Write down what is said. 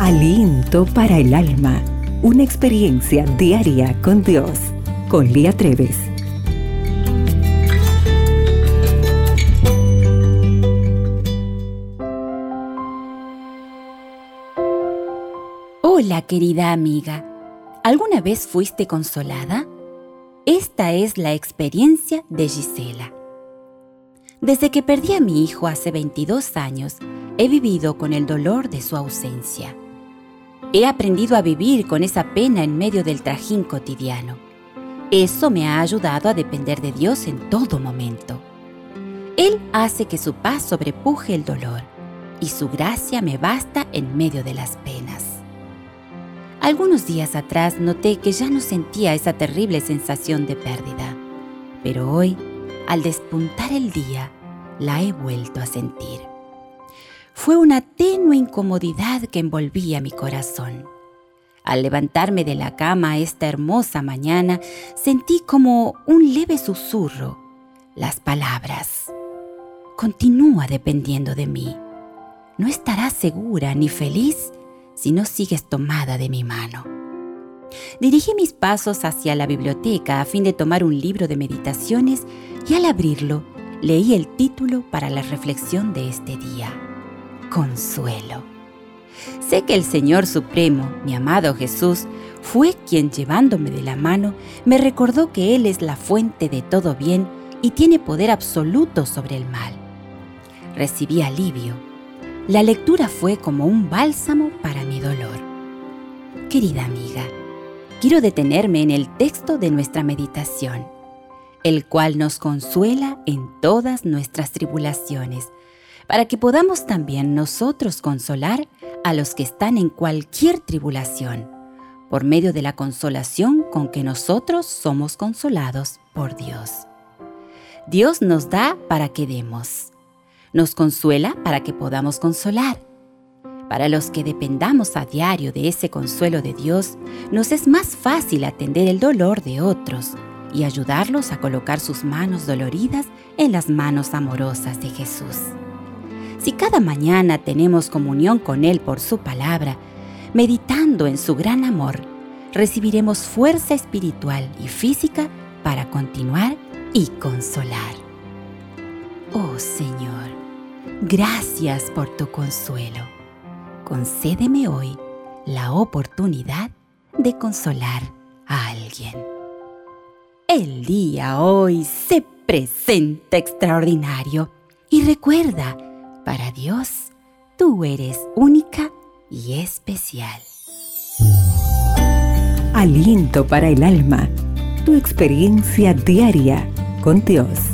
Aliento para el alma. Una experiencia diaria con Dios. Con Lía Treves. Hola querida amiga. ¿Alguna vez fuiste consolada? Esta es la experiencia de Gisela. Desde que perdí a mi hijo hace 22 años, he vivido con el dolor de su ausencia. He aprendido a vivir con esa pena en medio del trajín cotidiano. Eso me ha ayudado a depender de Dios en todo momento. Él hace que su paz sobrepuje el dolor y su gracia me basta en medio de las penas. Algunos días atrás noté que ya no sentía esa terrible sensación de pérdida, pero hoy al despuntar el día, la he vuelto a sentir. Fue una tenue incomodidad que envolvía mi corazón. Al levantarme de la cama esta hermosa mañana, sentí como un leve susurro, las palabras. Continúa dependiendo de mí. No estarás segura ni feliz si no sigues tomada de mi mano. Dirigí mis pasos hacia la biblioteca a fin de tomar un libro de meditaciones y al abrirlo leí el título para la reflexión de este día, Consuelo. Sé que el Señor Supremo, mi amado Jesús, fue quien llevándome de la mano me recordó que Él es la fuente de todo bien y tiene poder absoluto sobre el mal. Recibí alivio. La lectura fue como un bálsamo para mi dolor. Querida amiga, quiero detenerme en el texto de nuestra meditación, el cual nos consuela en todas nuestras tribulaciones, para que podamos también nosotros consolar a los que están en cualquier tribulación, por medio de la consolación con que nosotros somos consolados por Dios. Dios nos da para que demos. Nos consuela para que podamos consolar para los que dependamos a diario de ese consuelo de Dios, nos es más fácil atender el dolor de otros y ayudarlos a colocar sus manos doloridas en las manos amorosas de Jesús. Si cada mañana tenemos comunión con Él por su palabra, meditando en su gran amor, recibiremos fuerza espiritual y física para continuar y consolar. Oh Señor, gracias por tu consuelo concédeme hoy la oportunidad de consolar a alguien. El día hoy se presenta extraordinario y recuerda, para Dios, tú eres única y especial. Aliento para el alma, tu experiencia diaria con Dios.